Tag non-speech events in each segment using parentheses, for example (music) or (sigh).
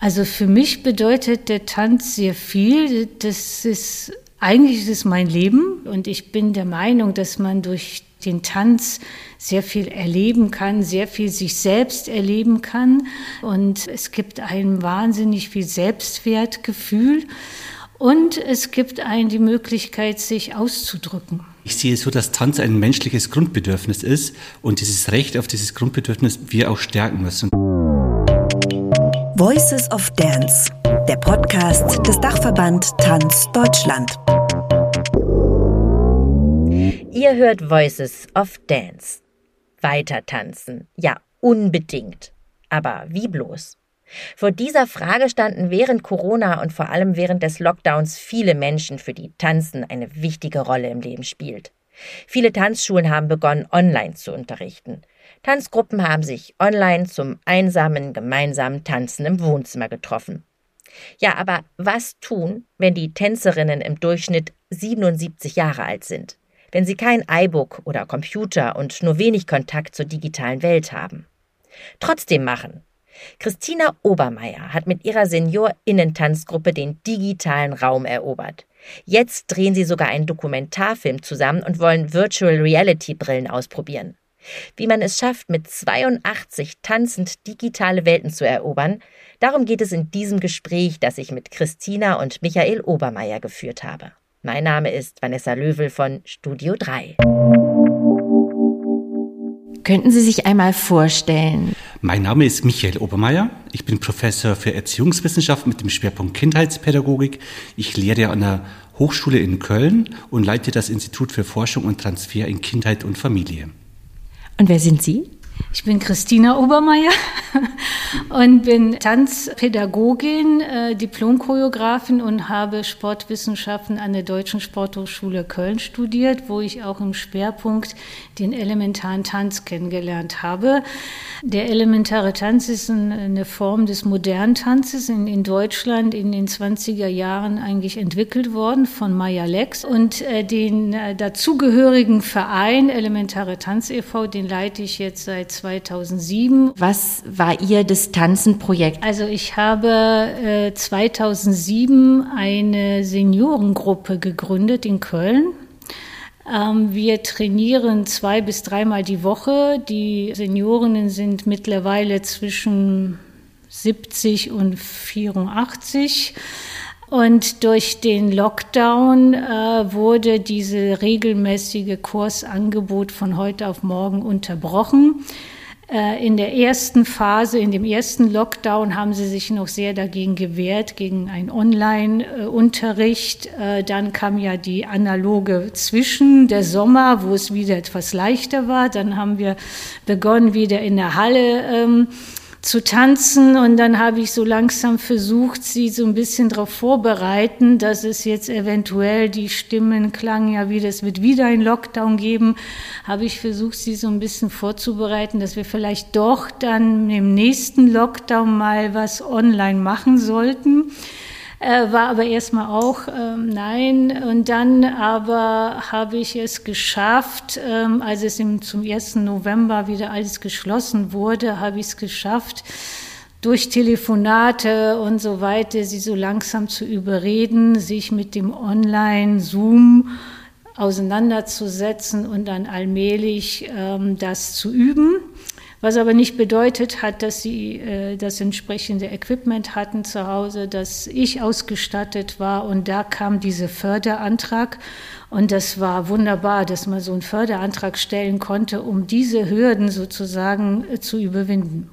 Also für mich bedeutet der Tanz sehr viel. Das ist eigentlich ist es mein Leben und ich bin der Meinung, dass man durch den Tanz sehr viel erleben kann, sehr viel sich selbst erleben kann und es gibt einem wahnsinnig viel Selbstwertgefühl und es gibt einem die Möglichkeit, sich auszudrücken. Ich sehe es so, dass Tanz ein menschliches Grundbedürfnis ist und dieses Recht auf dieses Grundbedürfnis wir auch stärken müssen. Voices of Dance, der Podcast des Dachverband Tanz Deutschland. Ihr hört Voices of Dance. Weiter tanzen. Ja, unbedingt. Aber wie bloß? Vor dieser Frage standen während Corona und vor allem während des Lockdowns viele Menschen, für die Tanzen eine wichtige Rolle im Leben spielt. Viele Tanzschulen haben begonnen, online zu unterrichten. Tanzgruppen haben sich online zum einsamen, gemeinsamen Tanzen im Wohnzimmer getroffen. Ja, aber was tun, wenn die Tänzerinnen im Durchschnitt 77 Jahre alt sind? Wenn sie kein iBook oder Computer und nur wenig Kontakt zur digitalen Welt haben? Trotzdem machen. Christina Obermeier hat mit ihrer Seniorinnen-Tanzgruppe den digitalen Raum erobert. Jetzt drehen sie sogar einen Dokumentarfilm zusammen und wollen Virtual Reality Brillen ausprobieren. Wie man es schafft, mit 82 tanzend digitale Welten zu erobern, darum geht es in diesem Gespräch, das ich mit Christina und Michael Obermeier geführt habe. Mein Name ist Vanessa Löwel von Studio 3. Könnten Sie sich einmal vorstellen? Mein Name ist Michael Obermeier. Ich bin Professor für Erziehungswissenschaft mit dem Schwerpunkt Kindheitspädagogik. Ich lehre an der Hochschule in Köln und leite das Institut für Forschung und Transfer in Kindheit und Familie. Und wer sind Sie? Ich bin Christina Obermeier (laughs) und bin Tanzpädagogin, äh, Diplomchoreografin und habe Sportwissenschaften an der Deutschen Sporthochschule Köln studiert, wo ich auch im Schwerpunkt den elementaren Tanz kennengelernt habe. Der elementare Tanz ist eine Form des modernen Tanzes in, Deutschland in den 20er Jahren eigentlich entwickelt worden von Maya Lex und äh, den äh, dazugehörigen Verein Elementare Tanz e.V., den leite ich jetzt seit 2007. Was war Ihr Distanzenprojekt? Also ich habe äh, 2007 eine Seniorengruppe gegründet in Köln. Ähm, wir trainieren zwei bis dreimal die Woche. Die Seniorinnen sind mittlerweile zwischen 70 und 84. Und durch den Lockdown äh, wurde diese regelmäßige Kursangebot von heute auf morgen unterbrochen. Äh, in der ersten Phase, in dem ersten Lockdown, haben sie sich noch sehr dagegen gewehrt, gegen einen Online-Unterricht. Äh, dann kam ja die analoge Zwischen, der Sommer, wo es wieder etwas leichter war. Dann haben wir begonnen, wieder in der Halle ähm, zu tanzen und dann habe ich so langsam versucht, sie so ein bisschen darauf vorbereiten, dass es jetzt eventuell die Stimmen klangen ja wieder, es wird wieder ein Lockdown geben, habe ich versucht, sie so ein bisschen vorzubereiten, dass wir vielleicht doch dann im nächsten Lockdown mal was online machen sollten. Äh, war aber erstmal auch ähm, nein. Und dann aber habe ich es geschafft, ähm, als es im, zum 1. November wieder alles geschlossen wurde, habe ich es geschafft, durch Telefonate und so weiter, sie so langsam zu überreden, sich mit dem Online-Zoom auseinanderzusetzen und dann allmählich ähm, das zu üben was aber nicht bedeutet hat, dass sie äh, das entsprechende Equipment hatten zu Hause, dass ich ausgestattet war und da kam dieser Förderantrag und das war wunderbar, dass man so einen Förderantrag stellen konnte, um diese Hürden sozusagen äh, zu überwinden.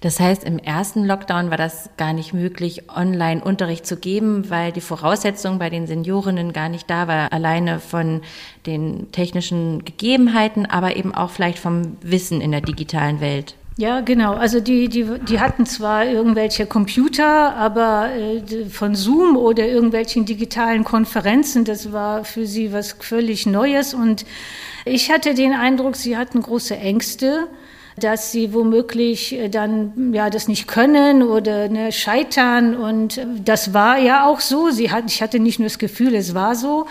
Das heißt, im ersten Lockdown war das gar nicht möglich, Online-Unterricht zu geben, weil die Voraussetzung bei den Seniorinnen gar nicht da war, alleine von den technischen Gegebenheiten, aber eben auch vielleicht vom Wissen in der digitalen Welt. Ja, genau. Also die, die, die hatten zwar irgendwelche Computer, aber äh, von Zoom oder irgendwelchen digitalen Konferenzen, das war für sie was völlig Neues. Und ich hatte den Eindruck, sie hatten große Ängste dass sie womöglich äh, dann ja das nicht können oder ne, scheitern. Und äh, das war ja auch so. Sie hat, ich hatte nicht nur das Gefühl, es war so.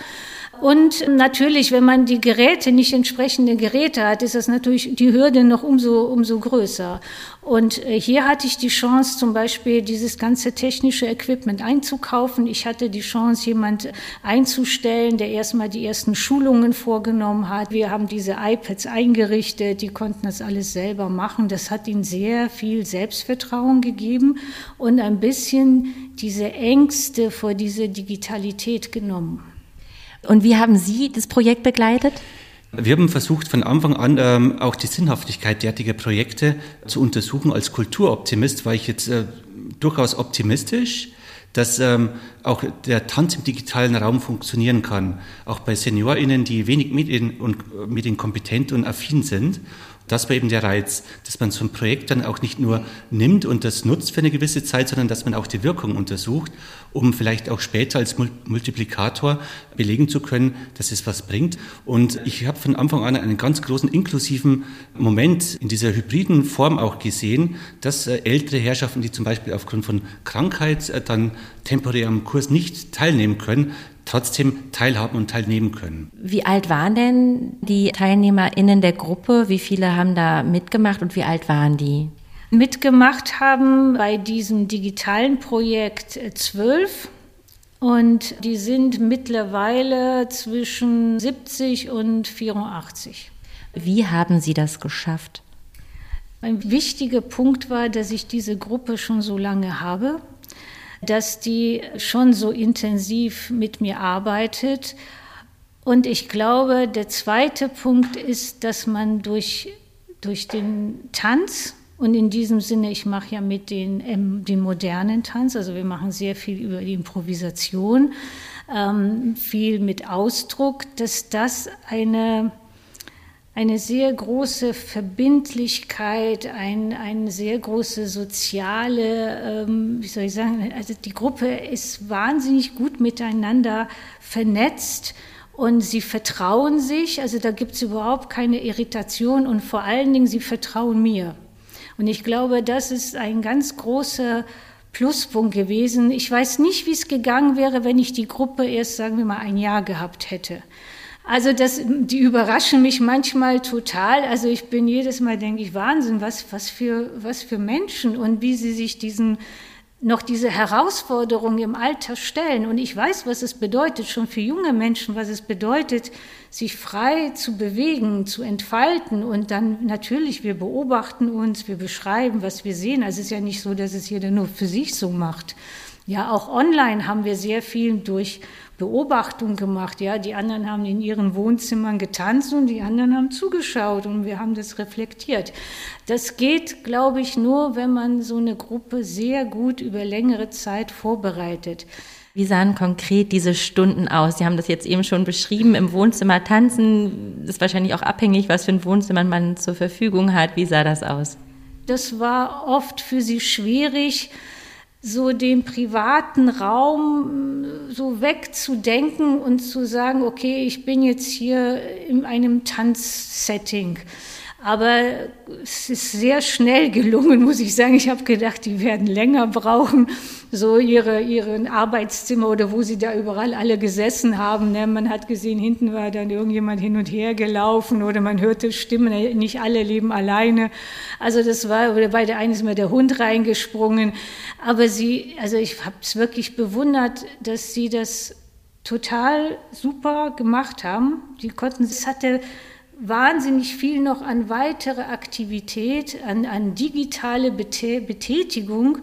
Und natürlich, wenn man die Geräte, nicht entsprechende Geräte hat, ist das natürlich die Hürde noch umso, umso größer. Und äh, hier hatte ich die Chance, zum Beispiel dieses ganze technische Equipment einzukaufen. Ich hatte die Chance, jemand einzustellen, der erstmal die ersten Schulungen vorgenommen hat. Wir haben diese iPads eingerichtet, die konnten das alles selber machen. Das hat ihnen sehr viel Selbstvertrauen gegeben und ein bisschen diese Ängste vor dieser Digitalität genommen. Und wie haben Sie das Projekt begleitet? Wir haben versucht, von Anfang an ähm, auch die Sinnhaftigkeit derartiger Projekte zu untersuchen. Als Kulturoptimist war ich jetzt äh, durchaus optimistisch, dass ähm, auch der Tanz im digitalen Raum funktionieren kann. Auch bei SeniorInnen, die wenig medien- und äh, medienkompetent und affin sind das war eben der Reiz, dass man so ein Projekt dann auch nicht nur nimmt und das nutzt für eine gewisse Zeit, sondern dass man auch die Wirkung untersucht, um vielleicht auch später als Multiplikator belegen zu können, dass es was bringt. Und ich habe von Anfang an einen ganz großen inklusiven Moment in dieser hybriden Form auch gesehen, dass äh, ältere Herrschaften, die zum Beispiel aufgrund von Krankheit äh, dann temporär am Kurs nicht teilnehmen können, trotzdem teilhaben und teilnehmen können. Wie alt waren denn die TeilnehmerInnen der Gruppe? Wie viele haben da mitgemacht und wie alt waren die? Mitgemacht haben bei diesem digitalen Projekt zwölf. Und die sind mittlerweile zwischen 70 und 84. Wie haben Sie das geschafft? Ein wichtiger Punkt war, dass ich diese Gruppe schon so lange habe dass die schon so intensiv mit mir arbeitet. Und ich glaube, der zweite Punkt ist, dass man durch, durch den Tanz, und in diesem Sinne, ich mache ja mit den, ähm, den modernen Tanz, also wir machen sehr viel über die Improvisation, ähm, viel mit Ausdruck, dass das eine eine sehr große Verbindlichkeit, ein, eine sehr große soziale, ähm, wie soll ich sagen, also die Gruppe ist wahnsinnig gut miteinander vernetzt und sie vertrauen sich, also da gibt es überhaupt keine Irritation und vor allen Dingen, sie vertrauen mir. Und ich glaube, das ist ein ganz großer Pluspunkt gewesen. Ich weiß nicht, wie es gegangen wäre, wenn ich die Gruppe erst, sagen wir mal, ein Jahr gehabt hätte. Also das, die überraschen mich manchmal total. Also ich bin jedes Mal, denke ich, Wahnsinn, was, was, für, was für Menschen und wie sie sich diesen, noch diese Herausforderungen im Alter stellen. Und ich weiß, was es bedeutet, schon für junge Menschen, was es bedeutet, sich frei zu bewegen, zu entfalten. Und dann natürlich, wir beobachten uns, wir beschreiben, was wir sehen. Also es ist ja nicht so, dass es jeder nur für sich so macht. Ja, auch online haben wir sehr viel durch Beobachtung gemacht. Ja, die anderen haben in ihren Wohnzimmern getanzt und die anderen haben zugeschaut und wir haben das reflektiert. Das geht, glaube ich, nur, wenn man so eine Gruppe sehr gut über längere Zeit vorbereitet. Wie sahen konkret diese Stunden aus? Sie haben das jetzt eben schon beschrieben, im Wohnzimmer tanzen. Das ist wahrscheinlich auch abhängig, was für ein Wohnzimmer man zur Verfügung hat. Wie sah das aus? Das war oft für sie schwierig, so den privaten Raum äh, so wegzudenken und zu sagen, okay, ich bin jetzt hier in einem Tanzsetting. Aber es ist sehr schnell gelungen, (laughs) muss ich sagen. Ich habe gedacht, die werden länger brauchen, so ihre, ihren Arbeitszimmer oder wo sie da überall alle gesessen haben. Ne? Man hat gesehen, hinten war dann irgendjemand hin und her gelaufen oder man hörte Stimmen, nicht alle leben alleine. Also das war, oder bei der einen ist mir der Hund reingesprungen. Aber sie, also ich habe es wirklich bewundert, dass sie das total super gemacht haben. Die konnten, es hatte wahnsinnig viel noch an weitere Aktivität, an, an digitale Betätigung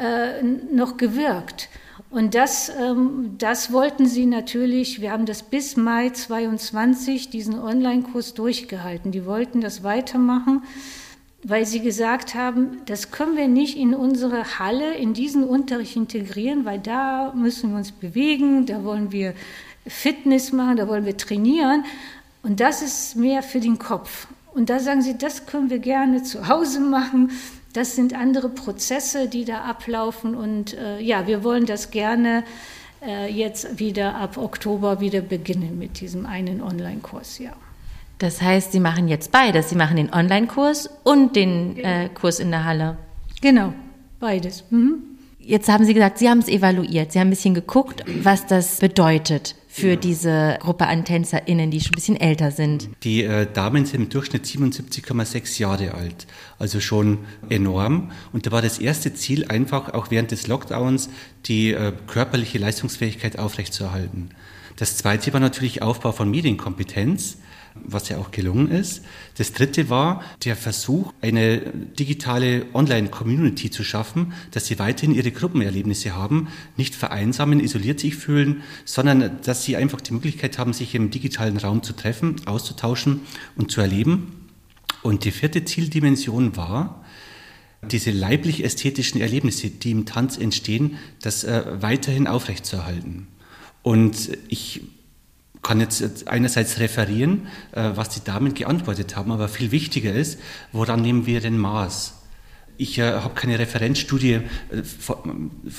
äh, noch gewirkt. Und das, ähm, das wollten sie natürlich, wir haben das bis Mai 22, diesen Online-Kurs durchgehalten. Die wollten das weitermachen, weil sie gesagt haben, das können wir nicht in unsere Halle, in diesen Unterricht integrieren, weil da müssen wir uns bewegen, da wollen wir Fitness machen, da wollen wir trainieren. Und das ist mehr für den Kopf. Und da sagen sie, das können wir gerne zu Hause machen. Das sind andere Prozesse, die da ablaufen. Und äh, ja, wir wollen das gerne äh, jetzt wieder ab Oktober wieder beginnen mit diesem einen Online-Kurs, ja. Das heißt, Sie machen jetzt beides. Sie machen den Online-Kurs und den äh, Kurs in der Halle. Genau, beides. Mhm. Jetzt haben Sie gesagt, Sie haben es evaluiert. Sie haben ein bisschen geguckt, was das bedeutet für diese Gruppe an TänzerInnen, die schon ein bisschen älter sind. Die äh, Damen sind im Durchschnitt 77,6 Jahre alt, also schon enorm. Und da war das erste Ziel einfach auch während des Lockdowns die äh, körperliche Leistungsfähigkeit aufrechtzuerhalten. Das zweite war natürlich Aufbau von Medienkompetenz was ja auch gelungen ist. Das dritte war der Versuch, eine digitale Online-Community zu schaffen, dass sie weiterhin ihre Gruppenerlebnisse haben, nicht vereinsamen, isoliert sich fühlen, sondern dass sie einfach die Möglichkeit haben, sich im digitalen Raum zu treffen, auszutauschen und zu erleben. Und die vierte Zieldimension war, diese leiblich-ästhetischen Erlebnisse, die im Tanz entstehen, das äh, weiterhin aufrechtzuerhalten. Und ich kann jetzt einerseits referieren, äh, was die Damen geantwortet haben, aber viel wichtiger ist, woran nehmen wir denn Maß? Ich äh, habe keine Referenzstudie äh,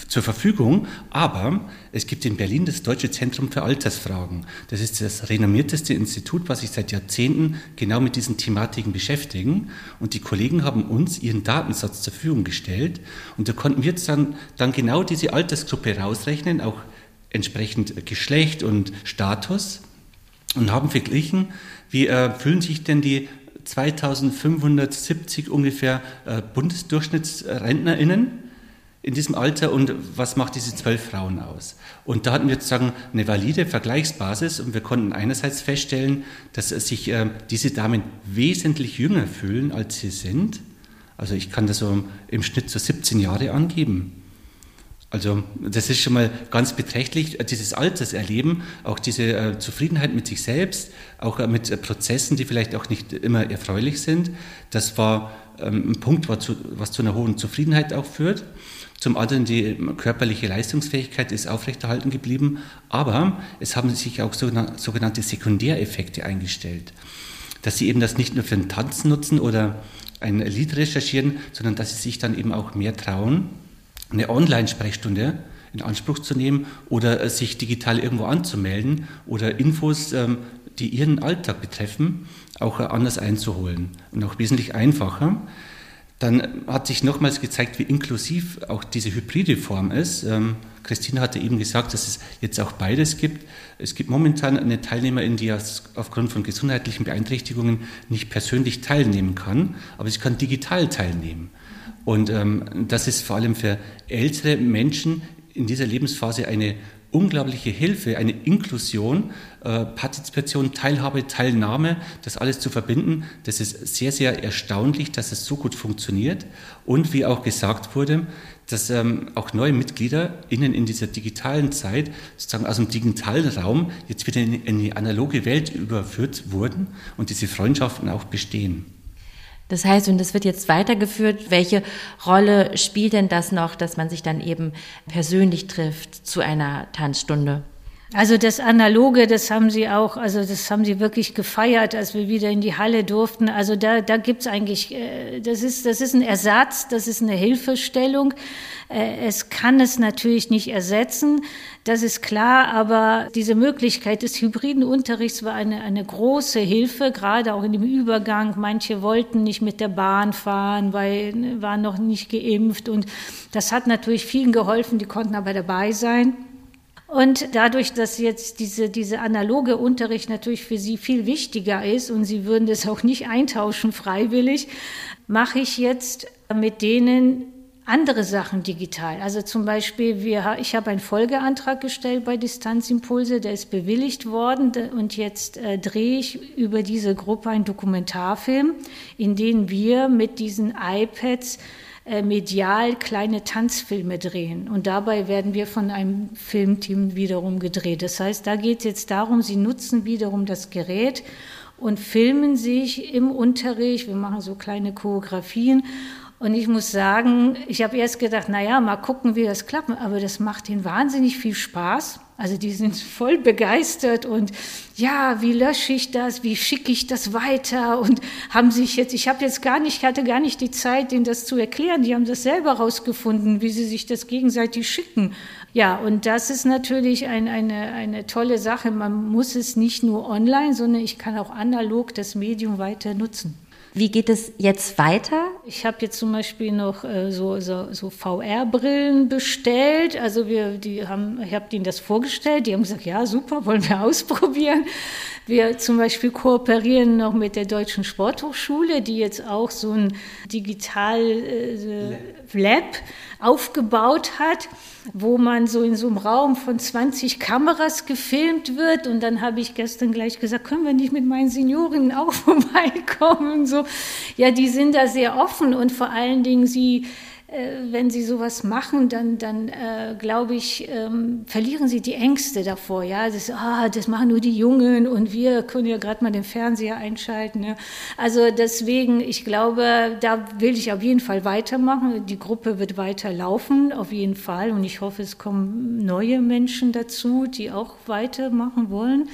zur Verfügung, aber es gibt in Berlin das Deutsche Zentrum für Altersfragen. Das ist das renommierteste Institut, was sich seit Jahrzehnten genau mit diesen Thematiken beschäftigen. Und die Kollegen haben uns ihren Datensatz zur Verfügung gestellt. Und da konnten wir jetzt dann, dann genau diese Altersgruppe rausrechnen, auch entsprechend Geschlecht und Status und haben verglichen, wie äh, fühlen sich denn die 2570 ungefähr äh, BundesdurchschnittsrentnerInnen in diesem Alter und was macht diese zwölf Frauen aus? Und da hatten wir sozusagen eine valide Vergleichsbasis und wir konnten einerseits feststellen, dass sich äh, diese Damen wesentlich jünger fühlen, als sie sind. Also ich kann das so im Schnitt so 17 Jahre angeben. Also das ist schon mal ganz beträchtlich, äh, dieses Alterserleben, auch diese äh, Zufriedenheit mit sich selbst, auch äh, mit Prozessen, die vielleicht auch nicht immer erfreulich sind. Das war ähm, ein Punkt, was zu, einer hohen Zufriedenheit auch führt. Zum anderen die körperliche Leistungsfähigkeit ist aufrechterhalten geblieben, aber es haben sich auch sogenannte Sekundäreffekte eingestellt. Dass sie eben das nicht nur für den Tanz nutzen oder ein Lied recherchieren, sondern dass sie sich dann eben auch mehr trauen eine Online-Sprechstunde in Anspruch zu nehmen oder äh, sich digital irgendwo anzumelden oder Infos, ähm, die ihren Alltag betreffen, auch äh, anders einzuholen und auch wesentlich einfacher. Dann hat sich nochmals gezeigt, wie inklusiv auch diese hybride Form ist. Ähm, Christine hatte eben gesagt, dass es jetzt auch beides gibt. Es gibt momentan eine Teilnehmerin, die aufgrund von gesundheitlichen Beeinträchtigungen nicht persönlich teilnehmen kann, aber sie kann digital teilnehmen. Und ähm, das ist vor allem für ältere Menschen in dieser Lebensphase eine unglaubliche Hilfe, eine Inklusion, äh, Partizipation, Teilhabe, Teilnahme, das alles zu verbinden. Das ist sehr, sehr erstaunlich, dass es so gut funktioniert. Und wie auch gesagt wurde, dass ähm, auch neue Mitglieder innen in dieser digitalen Zeit sozusagen aus dem digitalen Raum jetzt wieder in, in die analoge Welt überführt wurden und diese Freundschaften auch bestehen. Das heißt, und das wird jetzt weitergeführt, welche Rolle spielt denn das noch, dass man sich dann eben persönlich trifft zu einer Tanzstunde? Also das Analoge, das haben sie auch, also das haben sie wirklich gefeiert, als wir wieder in die Halle durften. Also da, da gibt's eigentlich, äh, das ist, das ist ein Ersatz, das ist eine Hilfestellung. Äh, es kann es natürlich nicht ersetzen, das ist klar, aber diese Möglichkeit des hybriden Unterrichts war eine, eine große Hilfe, gerade auch in dem Übergang. Manche wollten nicht mit der Bahn fahren, weil ne, waren noch nicht geimpft und das hat natürlich vielen geholfen, die konnten aber dabei sein. Und dadurch, dass jetzt diese, diese analoge Unterricht natürlich für Sie viel wichtiger ist und Sie würden das auch nicht eintauschen freiwillig, mache ich jetzt mit denen andere Sachen digital. Also zum Beispiel, wir, ich habe einen Folgeantrag gestellt bei Distanzimpulse, der ist bewilligt worden und jetzt äh, drehe ich über diese Gruppe einen Dokumentarfilm, in dem wir mit diesen iPads äh, medial kleine Tanzfilme drehen. Und dabei werden wir von einem Filmteam wiederum gedreht. Das heißt, da geht es jetzt darum, sie nutzen wiederum das Gerät und filmen sich im Unterricht. Wir machen so kleine Choreografien. Und ich muss sagen, ich habe erst gedacht, naja, mal gucken, wie das klappt. Aber das macht ihnen wahnsinnig viel Spaß. Also die sind (laughs) voll begeistert und ja, wie lösche ich das, wie schicke ich das weiter und haben sich jetzt, ich habe jetzt gar nicht, hatte gar nicht die Zeit, denen das zu erklären. Die haben das selber rausgefunden, wie sie sich das gegenseitig schicken. Ja, und das ist natürlich ein, eine, eine tolle Sache. Man muss es nicht nur online, sondern ich kann auch analog das Medium weiter nutzen. Wie geht es jetzt weiter? Ich habe jetzt zum Beispiel noch äh, so, so, so VR-Brillen bestellt. Also wir, die haben, ich habe denen das vorgestellt. Die haben gesagt, ja super, wollen wir (laughs) ausprobieren. Wir zum Beispiel kooperieren noch mit der Deutschen Sporthochschule, die jetzt auch so ein Digital äh, Lab aufgebaut hat, wo man so in so einem Raum von 20 Kameras gefilmt wird. Und dann habe ich gestern gleich gesagt, können wir nicht mit meinen Senioren auch (laughs) vorbeikommen? So, ja, die sind da sehr offen und vor allen Dingen sie wenn sie sowas machen, dann, dann äh, glaube ich, ähm, verlieren sie die Ängste davor. Ja, das, ah, das machen nur die Jungen und wir können ja gerade mal den Fernseher einschalten. Ja. Also deswegen, ich glaube, da will ich auf jeden Fall weitermachen. Die Gruppe wird weiter laufen, auf jeden Fall. Und ich hoffe, es kommen neue Menschen dazu, die auch weitermachen wollen.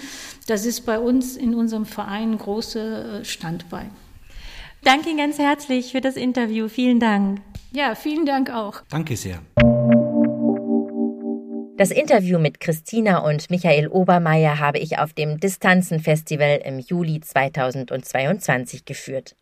Das ist bei uns in unserem Verein ein großes Standbein. Danke Ihnen ganz herzlich für das Interview. Vielen Dank. Ja, vielen Dank auch. Danke sehr. Das Interview mit Christina und Michael Obermeier habe ich auf dem Distanzen-Festival im Juli 2022 geführt.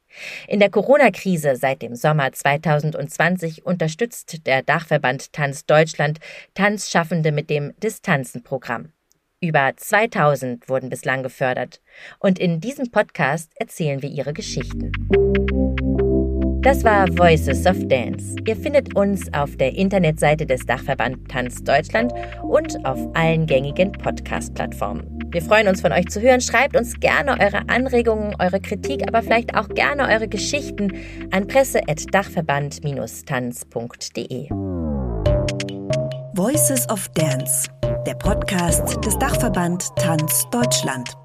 In der Corona-Krise seit dem Sommer 2020 unterstützt der Dachverband Tanz Deutschland Tanzschaffende mit dem Distanzenprogramm. Über 2000 wurden bislang gefördert. Und in diesem Podcast erzählen wir ihre Geschichten. Das war Voices of Dance. Ihr findet uns auf der Internetseite des Dachverband Tanz Deutschland und auf allen gängigen Podcast-Plattformen. Wir freuen uns von euch zu hören. Schreibt uns gerne eure Anregungen, eure Kritik, aber vielleicht auch gerne eure Geschichten an presse.dachverband-tanz.de. Voices of Dance, der Podcast des Dachverband Tanz Deutschland.